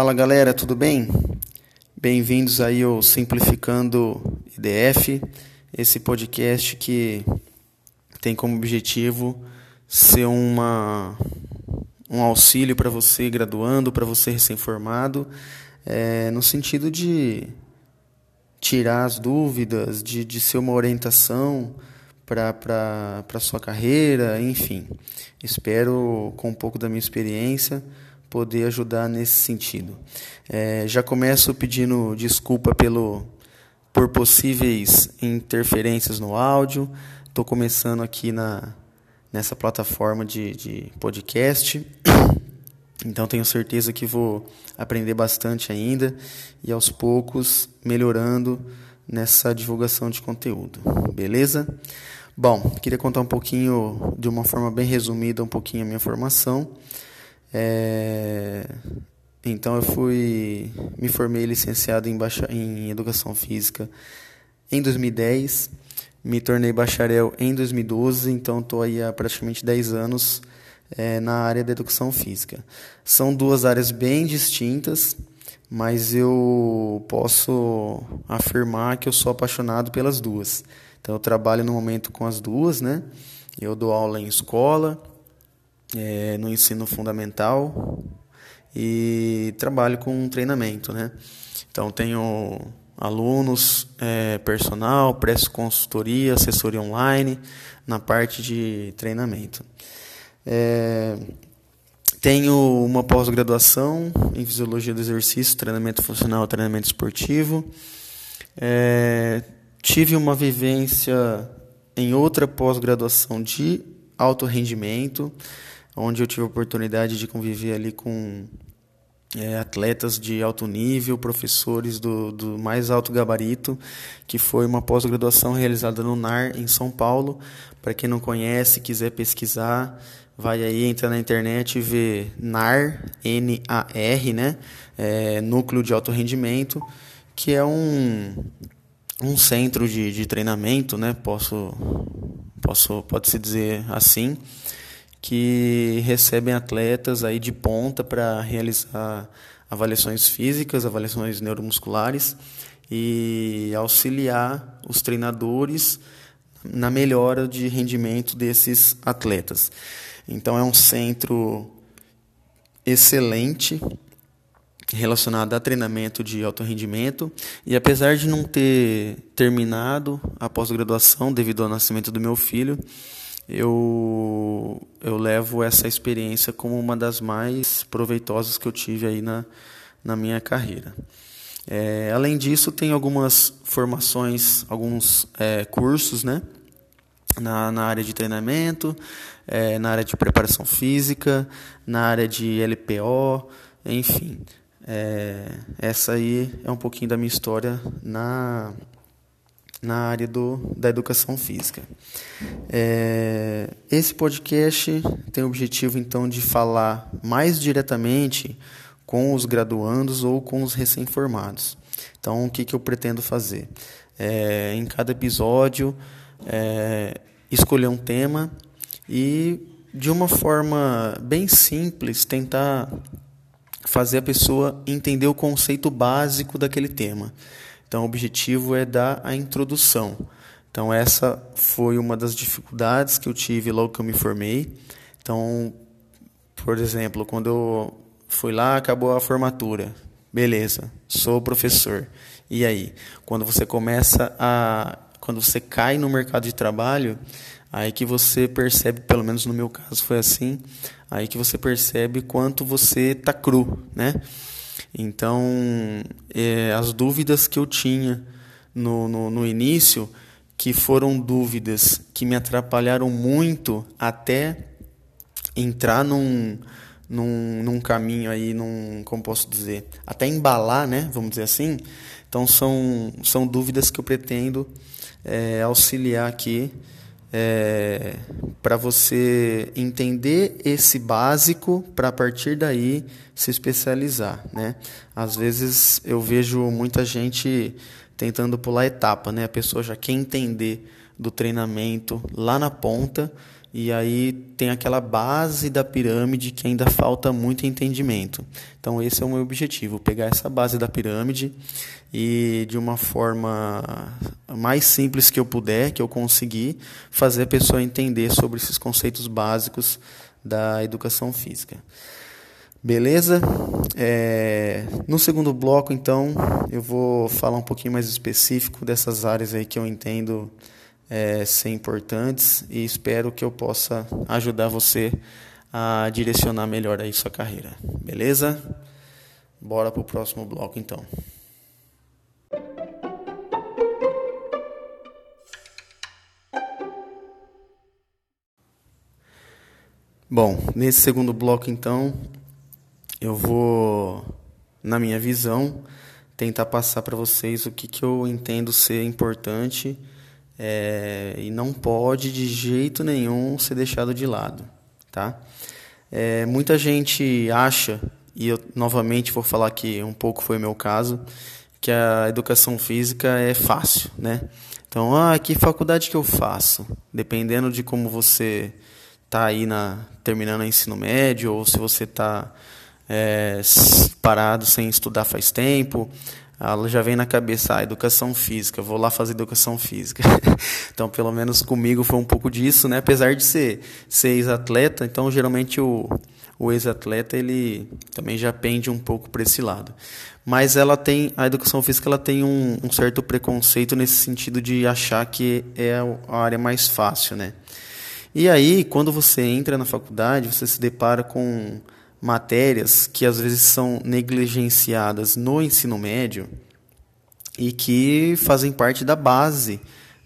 Fala galera, tudo bem? Bem-vindos aí ao Simplificando IDF, esse podcast que tem como objetivo ser uma, um auxílio para você graduando, para você recém-formado, é, no sentido de tirar as dúvidas, de, de ser uma orientação para a sua carreira, enfim. Espero, com um pouco da minha experiência, poder ajudar nesse sentido. É, já começo pedindo desculpa pelo, por possíveis interferências no áudio. Estou começando aqui na, nessa plataforma de, de podcast. Então tenho certeza que vou aprender bastante ainda e aos poucos melhorando nessa divulgação de conteúdo. Beleza? Bom, queria contar um pouquinho, de uma forma bem resumida, um pouquinho a minha formação. É... Então eu fui, me formei licenciado em, baixa, em Educação Física em 2010, me tornei bacharel em 2012, então estou aí há praticamente 10 anos é, na área da Educação Física. São duas áreas bem distintas, mas eu posso afirmar que eu sou apaixonado pelas duas. Então eu trabalho no momento com as duas, né? Eu dou aula em escola, é, no ensino fundamental e trabalho com treinamento, né? Então tenho alunos, é, personal, presto consultoria, assessoria online na parte de treinamento. É, tenho uma pós-graduação em fisiologia do exercício, treinamento funcional, treinamento esportivo. É, tive uma vivência em outra pós-graduação de alto rendimento onde eu tive a oportunidade de conviver ali com é, atletas de alto nível, professores do, do mais alto gabarito, que foi uma pós-graduação realizada no NAR, em São Paulo. Para quem não conhece, quiser pesquisar, vai aí, entra na internet e vê NAR, N-A-R, né? É, Núcleo de Alto Rendimento, que é um, um centro de, de treinamento, né? Posso, posso, pode-se dizer assim, que recebem atletas aí de ponta para realizar avaliações físicas, avaliações neuromusculares e auxiliar os treinadores na melhora de rendimento desses atletas. Então é um centro excelente relacionado a treinamento de alto rendimento e apesar de não ter terminado a pós-graduação devido ao nascimento do meu filho, eu, eu levo essa experiência como uma das mais proveitosas que eu tive aí na, na minha carreira. É, além disso, tem algumas formações, alguns é, cursos né, na, na área de treinamento, é, na área de preparação física, na área de LPO, enfim. É, essa aí é um pouquinho da minha história na, na área do, da educação física. É, esse podcast tem o objetivo, então, de falar mais diretamente com os graduandos ou com os recém-formados. Então, o que, que eu pretendo fazer? É, em cada episódio, é, escolher um tema e, de uma forma bem simples, tentar fazer a pessoa entender o conceito básico daquele tema. Então, o objetivo é dar a introdução. Então, essa foi uma das dificuldades que eu tive logo que eu me formei. Então, por exemplo, quando eu fui lá, acabou a formatura. Beleza, sou professor. E aí? Quando você começa a. Quando você cai no mercado de trabalho, aí que você percebe, pelo menos no meu caso foi assim, aí que você percebe quanto você tá cru, né? Então, é, as dúvidas que eu tinha no, no, no início, que foram dúvidas que me atrapalharam muito até entrar num, num, num caminho aí, num, como posso dizer, até embalar, né, vamos dizer assim. Então são, são dúvidas que eu pretendo é, auxiliar aqui é, para você entender esse básico para a partir daí se especializar, né? Às vezes eu vejo muita gente tentando pular etapa, né? A pessoa já quer entender do treinamento lá na ponta e aí tem aquela base da pirâmide que ainda falta muito entendimento. Então esse é o meu objetivo, pegar essa base da pirâmide e de uma forma mais simples que eu puder, que eu conseguir, fazer a pessoa entender sobre esses conceitos básicos da educação física. Beleza? É, no segundo bloco, então, eu vou falar um pouquinho mais específico dessas áreas aí que eu entendo é, ser importantes e espero que eu possa ajudar você a direcionar melhor aí sua carreira. Beleza? Bora para o próximo bloco então. Bom, nesse segundo bloco então, eu vou, na minha visão, tentar passar para vocês o que, que eu entendo ser importante é, e não pode de jeito nenhum ser deixado de lado, tá? É, muita gente acha, e eu novamente vou falar que um pouco foi meu caso, que a educação física é fácil, né? Então, ah, que faculdade que eu faço? Dependendo de como você está aí na terminando o ensino médio ou se você está é, parado sem estudar faz tempo, ela já vem na cabeça, ah, educação física, vou lá fazer educação física. então, pelo menos comigo foi um pouco disso, né? Apesar de ser, ser ex-atleta, então geralmente o, o ex-atleta ele também já pende um pouco para esse lado. Mas ela tem, a educação física ela tem um, um certo preconceito nesse sentido de achar que é a área mais fácil, né? E aí, quando você entra na faculdade, você se depara com matérias que às vezes são negligenciadas no ensino médio e que fazem parte da base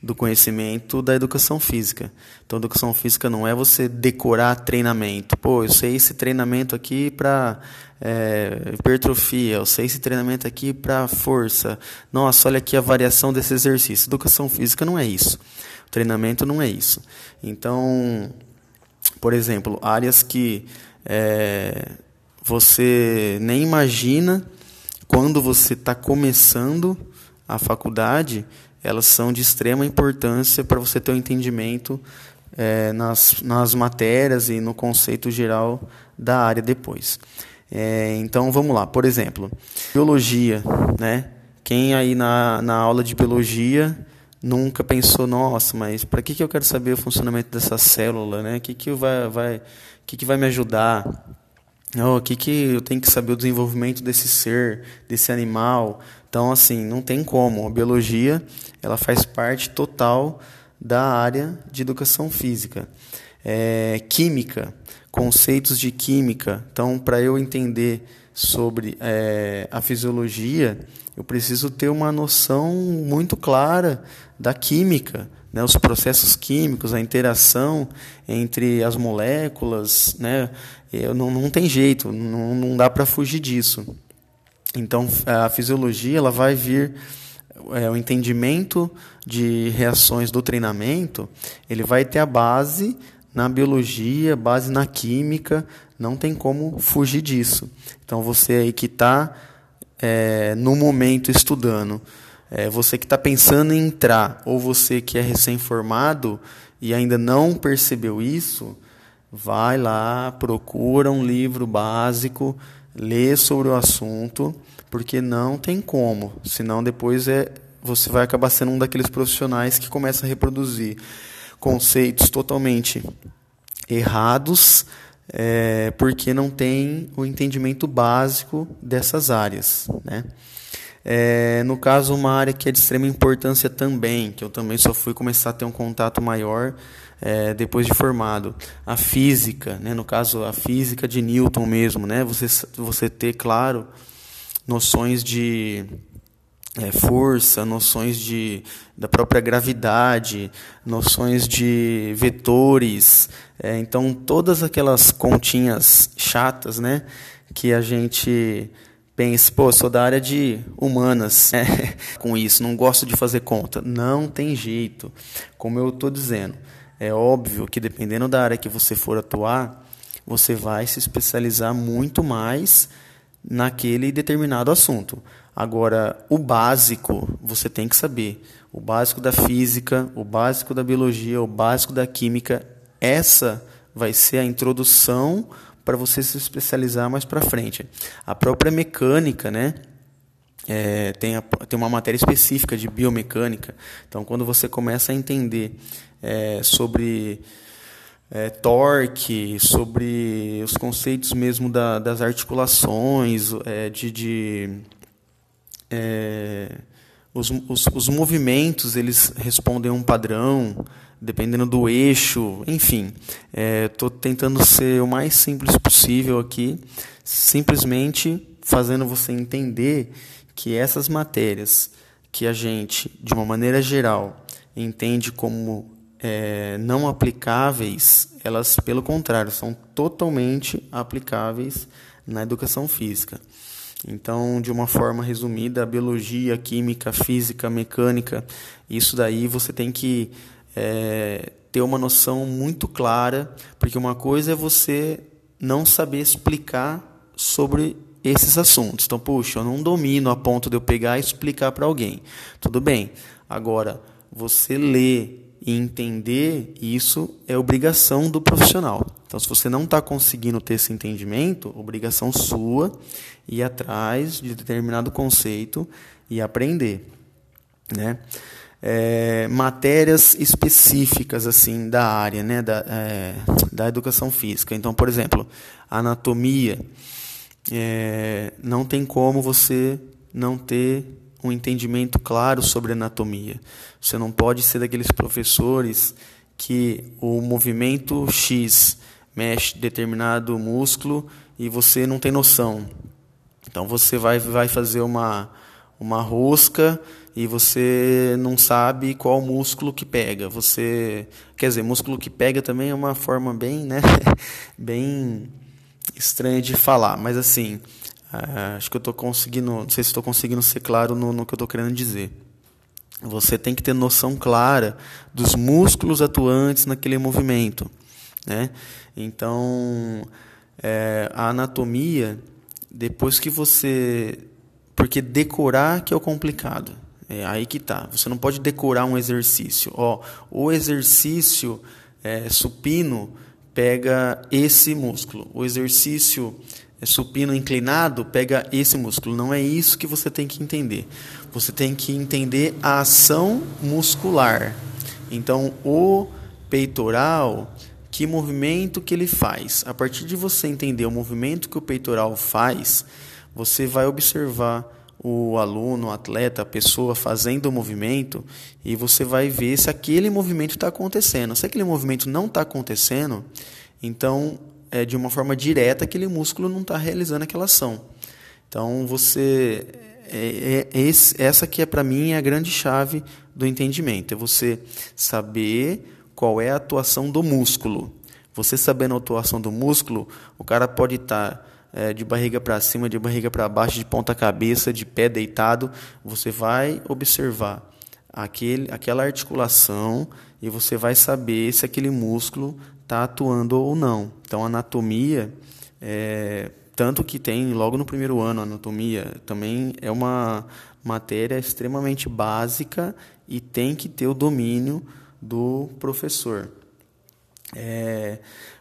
do conhecimento da educação física. Então, educação física não é você decorar treinamento. Pô, eu sei esse treinamento aqui para é, hipertrofia, eu sei esse treinamento aqui para força. Nossa, olha aqui a variação desse exercício. Educação física não é isso. O treinamento não é isso. Então, por exemplo, áreas que é, você nem imagina quando você está começando a faculdade, elas são de extrema importância para você ter um entendimento é, nas, nas matérias e no conceito geral da área depois. É, então vamos lá, por exemplo, biologia, né? Quem aí na, na aula de biologia nunca pensou, nossa, mas para que, que eu quero saber o funcionamento dessa célula, né? O que, que vai, vai que, que vai me ajudar? Oh, o que, que eu tenho que saber o desenvolvimento desse ser, desse animal? Então, assim, não tem como. A biologia ela faz parte total da área de educação física. É, química, conceitos de química. Então, para eu entender sobre é, a fisiologia, eu preciso ter uma noção muito clara da química, né, os processos químicos, a interação entre as moléculas, né, não, não tem jeito, não, não dá para fugir disso. Então, a fisiologia ela vai vir, é, o entendimento de reações do treinamento, ele vai ter a base na biologia, base na química, não tem como fugir disso. Então, você aí que está é, no momento estudando, é, você que está pensando em entrar, ou você que é recém-formado e ainda não percebeu isso, vai lá, procura um livro básico, lê sobre o assunto, porque não tem como, senão depois é, você vai acabar sendo um daqueles profissionais que começa a reproduzir conceitos totalmente errados, é, porque não tem o entendimento básico dessas áreas. Né? É, no caso, uma área que é de extrema importância também, que eu também só fui começar a ter um contato maior é, depois de formado, a física, né? no caso, a física de Newton mesmo, né? você, você ter, claro, noções de é, força, noções de, da própria gravidade, noções de vetores, é, então todas aquelas continhas chatas, né, que a gente pense, pô, sou da área de humanas, né? com isso, não gosto de fazer conta. Não tem jeito. Como eu estou dizendo, é óbvio que dependendo da área que você for atuar, você vai se especializar muito mais naquele determinado assunto. Agora, o básico você tem que saber. O básico da física, o básico da biologia, o básico da química. Essa vai ser a introdução para você se especializar mais para frente. A própria mecânica, né? É, tem, a, tem uma matéria específica de biomecânica. Então, quando você começa a entender é, sobre é, torque, sobre os conceitos mesmo da, das articulações, é, de, de é, os, os, os, movimentos eles respondem a um padrão, dependendo do eixo, enfim. Estou é, tentando ser o mais simples possível aqui, simplesmente fazendo você entender que essas matérias que a gente, de uma maneira geral, entende como é, não aplicáveis, elas, pelo contrário, são totalmente aplicáveis na educação física. Então, de uma forma resumida, a biologia, a química, a física, a mecânica, isso daí você tem que é, ter uma noção muito clara, porque uma coisa é você não saber explicar sobre esses assuntos. Então, puxa, eu não domino a ponto de eu pegar e explicar para alguém. Tudo bem. Agora, você ler e entender isso é obrigação do profissional. Então, se você não está conseguindo ter esse entendimento, obrigação sua ir atrás de determinado conceito e aprender, né? É, matérias específicas assim da área, né, da, é, da educação física. Então, por exemplo, anatomia, é, não tem como você não ter um entendimento claro sobre anatomia. Você não pode ser daqueles professores que o movimento X mexe determinado músculo e você não tem noção. Então você vai, vai fazer uma, uma rosca e você não sabe qual músculo que pega. Você, quer dizer, músculo que pega também é uma forma bem, né, bem estranha de falar, mas assim, Uh, acho que eu estou conseguindo, não sei se estou conseguindo ser claro no, no que eu estou querendo dizer. Você tem que ter noção clara dos músculos atuantes naquele movimento, né? Então, é, a anatomia, depois que você, porque decorar que é o complicado. É aí que tá. Você não pode decorar um exercício. Ó, o exercício é, supino pega esse músculo. O exercício supino inclinado, pega esse músculo. Não é isso que você tem que entender. Você tem que entender a ação muscular. Então, o peitoral, que movimento que ele faz? A partir de você entender o movimento que o peitoral faz, você vai observar o aluno, o atleta, a pessoa fazendo o movimento e você vai ver se aquele movimento está acontecendo. Se aquele movimento não está acontecendo, então é, de uma forma direta aquele músculo não está realizando aquela ação. Então você é, é, esse, essa que é para mim a grande chave do entendimento, é você saber qual é a atuação do músculo. Você sabendo a atuação do músculo, o cara pode estar tá, é, de barriga para cima, de barriga para baixo, de ponta cabeça, de pé deitado. Você vai observar aquele, aquela articulação e você vai saber se aquele músculo está atuando ou não. Então, anatomia, é, tanto que tem logo no primeiro ano, anatomia também é uma matéria extremamente básica e tem que ter o domínio do professor. É,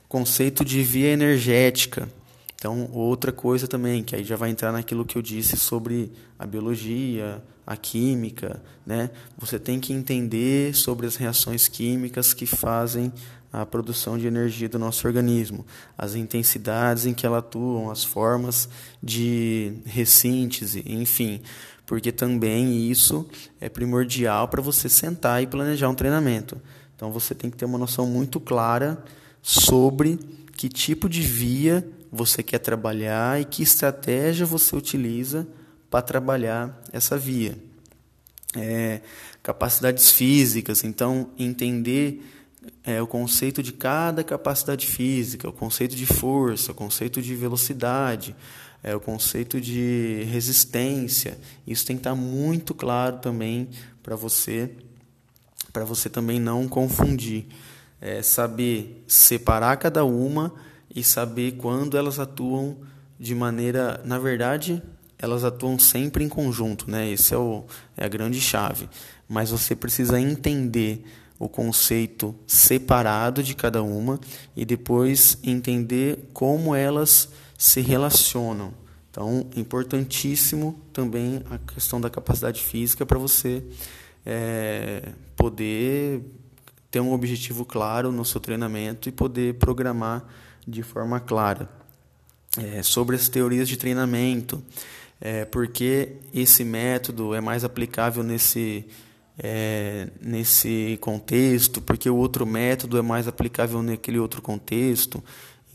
conceito de via energética. Então, outra coisa também, que aí já vai entrar naquilo que eu disse sobre a biologia, a química, né? Você tem que entender sobre as reações químicas que fazem a produção de energia do nosso organismo, as intensidades em que ela atuam, as formas de ressíntese, enfim, porque também isso é primordial para você sentar e planejar um treinamento. Então você tem que ter uma noção muito clara sobre que tipo de via você quer trabalhar e que estratégia você utiliza para trabalhar essa via. É, capacidades físicas, então entender é, o conceito de cada capacidade física, o conceito de força, o conceito de velocidade, é, o conceito de resistência. Isso tem que estar muito claro também para você, para você também não confundir. É, saber separar cada uma e saber quando elas atuam de maneira, na verdade, elas atuam sempre em conjunto, né? Esse é, o, é a grande chave. Mas você precisa entender o conceito separado de cada uma e depois entender como elas se relacionam. Então, importantíssimo também a questão da capacidade física para você é, poder ter um objetivo claro no seu treinamento e poder programar de forma clara. É, sobre as teorias de treinamento, é, porque esse método é mais aplicável nesse, é, nesse contexto, porque o outro método é mais aplicável naquele outro contexto.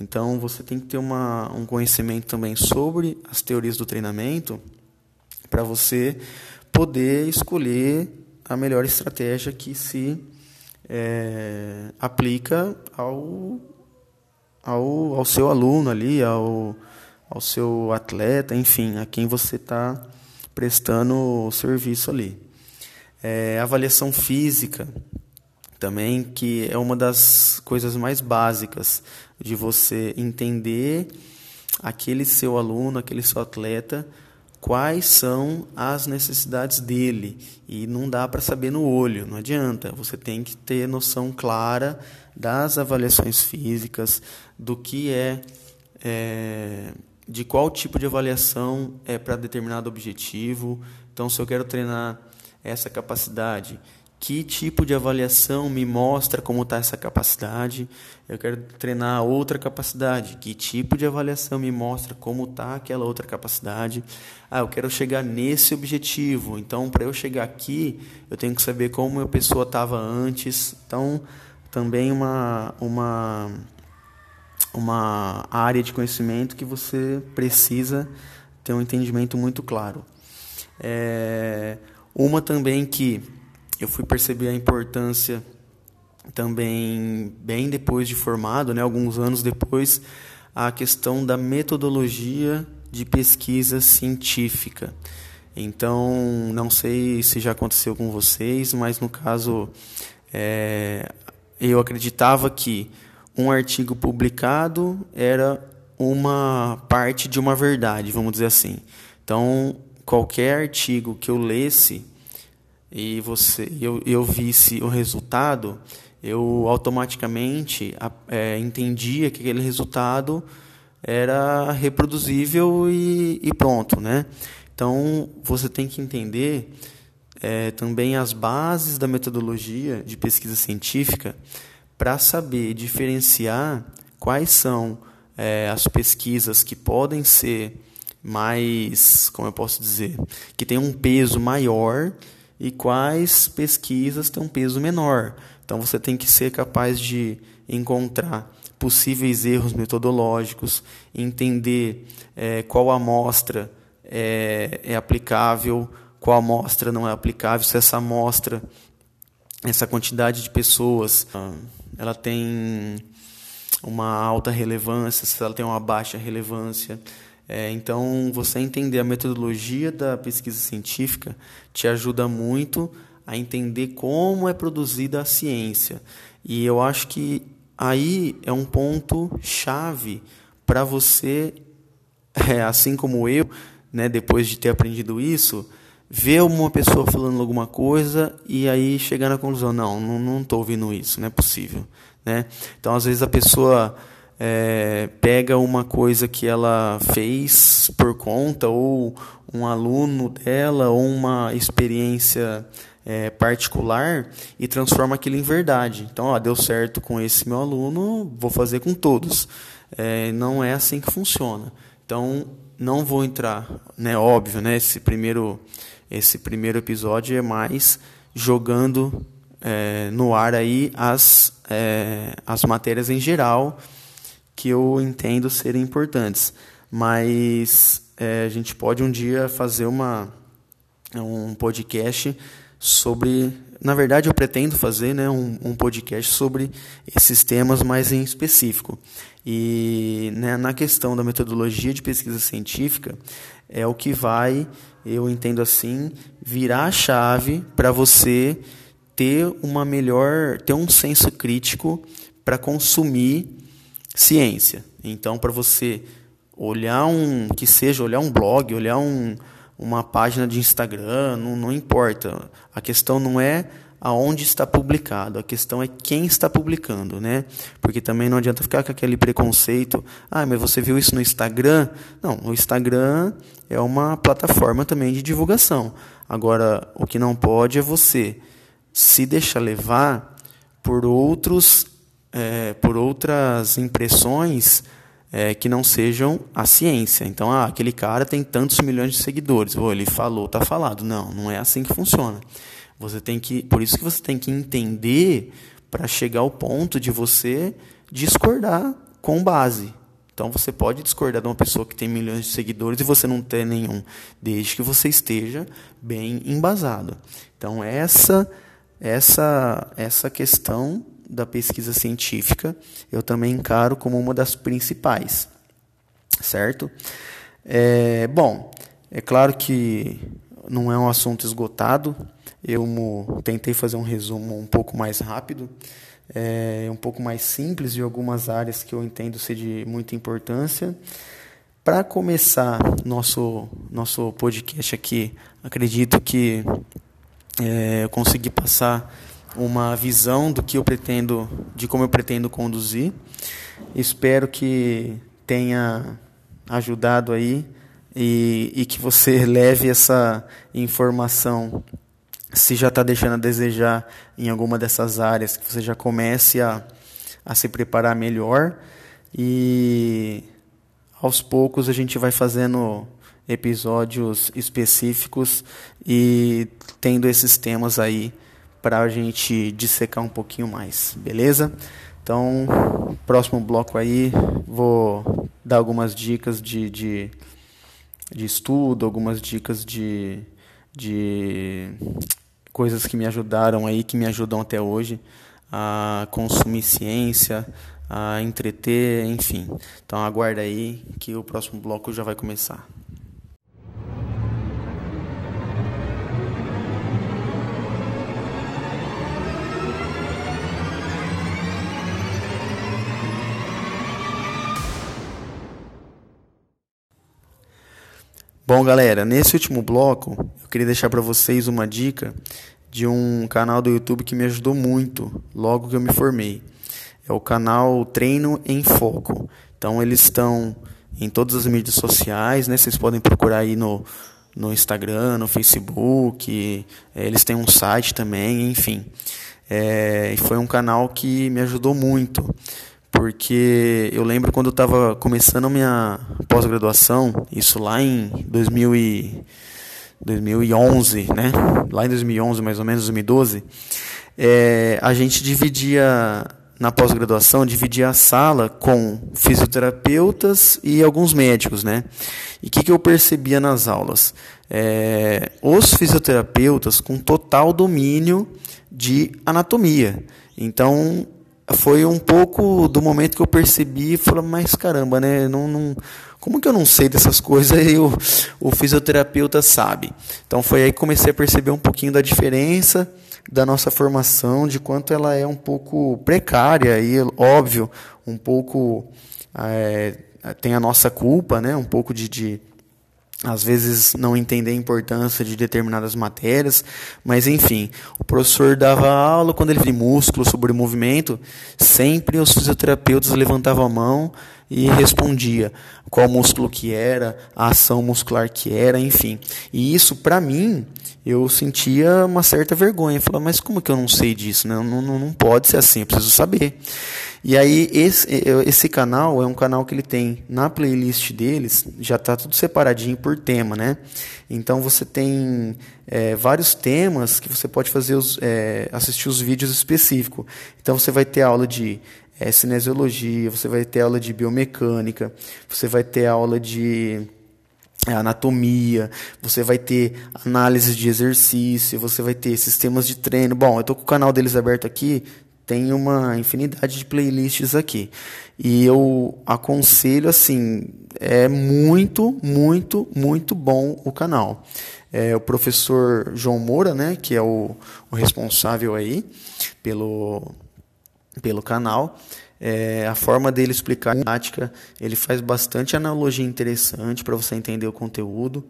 Então você tem que ter uma, um conhecimento também sobre as teorias do treinamento para você poder escolher a melhor estratégia que se é, aplica ao, ao, ao seu aluno ali, ao, ao seu atleta, enfim, a quem você está prestando o serviço ali. É, avaliação física também, que é uma das coisas mais básicas de você entender aquele seu aluno, aquele seu atleta, quais são as necessidades dele. E não dá para saber no olho, não adianta. Você tem que ter noção clara das avaliações físicas, do que é, é de qual tipo de avaliação é para determinado objetivo. Então, se eu quero treinar essa capacidade, que tipo de avaliação me mostra como está essa capacidade. Eu quero treinar outra capacidade. Que tipo de avaliação me mostra como está aquela outra capacidade? Ah, eu quero chegar nesse objetivo. Então, para eu chegar aqui, eu tenho que saber como a pessoa estava antes. Então, também uma, uma, uma área de conhecimento que você precisa ter um entendimento muito claro. É, uma também que eu fui perceber a importância também bem depois de formado, né, alguns anos depois, a questão da metodologia de pesquisa científica. Então, não sei se já aconteceu com vocês, mas no caso, é, eu acreditava que um artigo publicado era uma parte de uma verdade, vamos dizer assim. Então, qualquer artigo que eu lesse e você eu, eu visse o resultado, eu automaticamente é, entendia que aquele resultado era reproduzível e, e pronto, né? Então você tem que entender é, também as bases da metodologia de pesquisa científica para saber diferenciar quais são é, as pesquisas que podem ser mais, como eu posso dizer, que tem um peso maior e quais pesquisas têm um peso menor. Então você tem que ser capaz de encontrar possíveis erros metodológicos, entender é, qual amostra é, é aplicável, qual amostra não é aplicável, se essa amostra, essa quantidade de pessoas, ah, ela tem uma alta relevância, se ela tem uma baixa relevância. É, então, você entender a metodologia da pesquisa científica te ajuda muito a entender como é produzida a ciência. E eu acho que aí é um ponto chave para você, é, assim como eu, né, depois de ter aprendido isso, ver uma pessoa falando alguma coisa e aí chegar na conclusão: não, não estou ouvindo isso, não é possível. Né? Então, às vezes, a pessoa é, pega uma coisa que ela fez por conta, ou um aluno dela, ou uma experiência é, particular, e transforma aquilo em verdade. Então, ó, deu certo com esse meu aluno, vou fazer com todos. É, não é assim que funciona. Então, não vou entrar, né? Óbvio, né? Esse primeiro, esse primeiro episódio é mais jogando é, no ar aí as, é, as matérias em geral que eu entendo serem importantes. Mas é, a gente pode um dia fazer uma, um podcast sobre. Na verdade, eu pretendo fazer né, um, um podcast sobre esses temas mais em específico. E né, na questão da metodologia de pesquisa científica, é o que vai, eu entendo assim, virar a chave para você ter uma melhor, ter um senso crítico para consumir ciência. Então, para você olhar um que seja olhar um blog, olhar um, uma página de Instagram, não, não importa. A questão não é aonde está publicado, a questão é quem está publicando, né? Porque também não adianta ficar com aquele preconceito, ah, mas você viu isso no Instagram? Não, o Instagram é uma plataforma também de divulgação. Agora, o que não pode é você se deixar levar por outros, é, por outras impressões é, que não sejam a ciência. Então, ah, aquele cara tem tantos milhões de seguidores. Oh, ele falou, tá falado. Não, não é assim que funciona. Você tem que, por isso que você tem que entender para chegar ao ponto de você discordar com base. Então você pode discordar de uma pessoa que tem milhões de seguidores e você não ter nenhum, desde que você esteja bem embasado. Então essa essa essa questão da pesquisa científica eu também encaro como uma das principais, certo? É, bom, é claro que não é um assunto esgotado. Eu tentei fazer um resumo um pouco mais rápido, é, um pouco mais simples de algumas áreas que eu entendo ser de muita importância. Para começar nosso nosso podcast aqui, acredito que é, eu consegui passar uma visão do que eu pretendo, de como eu pretendo conduzir. Espero que tenha ajudado aí e, e que você leve essa informação se já está deixando a desejar em alguma dessas áreas, que você já comece a, a se preparar melhor e aos poucos a gente vai fazendo episódios específicos e tendo esses temas aí para a gente dissecar um pouquinho mais, beleza? Então, próximo bloco aí, vou dar algumas dicas de, de, de estudo, algumas dicas de, de coisas que me ajudaram aí, que me ajudam até hoje a consumir ciência, a entreter, enfim. Então aguarda aí que o próximo bloco já vai começar. Bom, galera, nesse último bloco, eu queria deixar para vocês uma dica de um canal do YouTube que me ajudou muito logo que eu me formei. É o canal Treino em Foco. Então, eles estão em todas as mídias sociais, né? Vocês podem procurar aí no, no Instagram, no Facebook. É, eles têm um site também, enfim. É, foi um canal que me ajudou muito porque eu lembro quando eu estava começando a minha pós-graduação, isso lá em 2000 e 2011, né? Lá em 2011, mais ou menos, 2012, é, a gente dividia na pós-graduação, dividia a sala com fisioterapeutas e alguns médicos, né? E o que, que eu percebia nas aulas? É, os fisioterapeutas com total domínio de anatomia. Então, foi um pouco do momento que eu percebi e falei, mas caramba, né? Não, não, como que eu não sei dessas coisas e o, o fisioterapeuta sabe? Então foi aí que comecei a perceber um pouquinho da diferença da nossa formação, de quanto ela é um pouco precária e, óbvio, um pouco. É, tem a nossa culpa, né? Um pouco de, de às vezes não entender a importância de determinadas matérias, mas enfim, o professor dava aula quando ele via músculo sobre movimento, sempre os fisioterapeutas levantavam a mão e respondia qual músculo que era, a ação muscular que era, enfim. E isso para mim eu sentia uma certa vergonha, falava, mas como que eu não sei disso, né? Não, não, não pode ser assim, eu preciso saber. E aí esse, esse canal é um canal que ele tem na playlist deles, já está tudo separadinho por tema, né? Então você tem é, vários temas que você pode fazer os, é, assistir os vídeos específicos. Então você vai ter aula de é, cinesiologia, você vai ter aula de biomecânica, você vai ter aula de é, anatomia, você vai ter análise de exercício, você vai ter sistemas de treino. Bom, eu estou com o canal deles aberto aqui, tem uma infinidade de playlists aqui. E eu aconselho, assim, é muito, muito, muito bom o canal. É, o professor João Moura, né, que é o, o responsável aí pelo, pelo canal, É, a forma dele explicar a prática, ele faz bastante analogia interessante para você entender o conteúdo.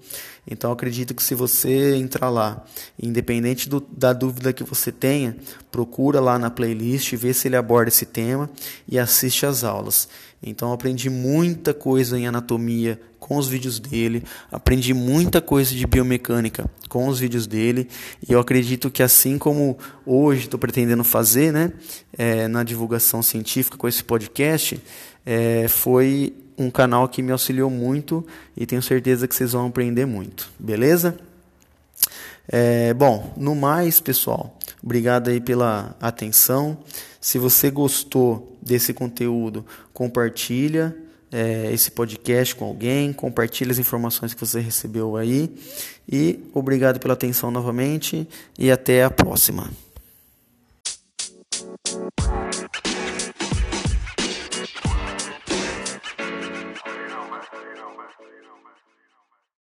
Então acredito que se você entrar lá, independente do, da dúvida que você tenha, procura lá na playlist, vê se ele aborda esse tema e assiste às aulas. Então aprendi muita coisa em anatomia com os vídeos dele, aprendi muita coisa de biomecânica com os vídeos dele e eu acredito que assim como hoje estou pretendendo fazer, né, é, na divulgação científica com esse podcast, é, foi um canal que me auxiliou muito e tenho certeza que vocês vão aprender muito, beleza? É, bom, no mais, pessoal, obrigado aí pela atenção. Se você gostou desse conteúdo, compartilha é, esse podcast com alguém, compartilha as informações que você recebeu aí. E obrigado pela atenção novamente e até a próxima.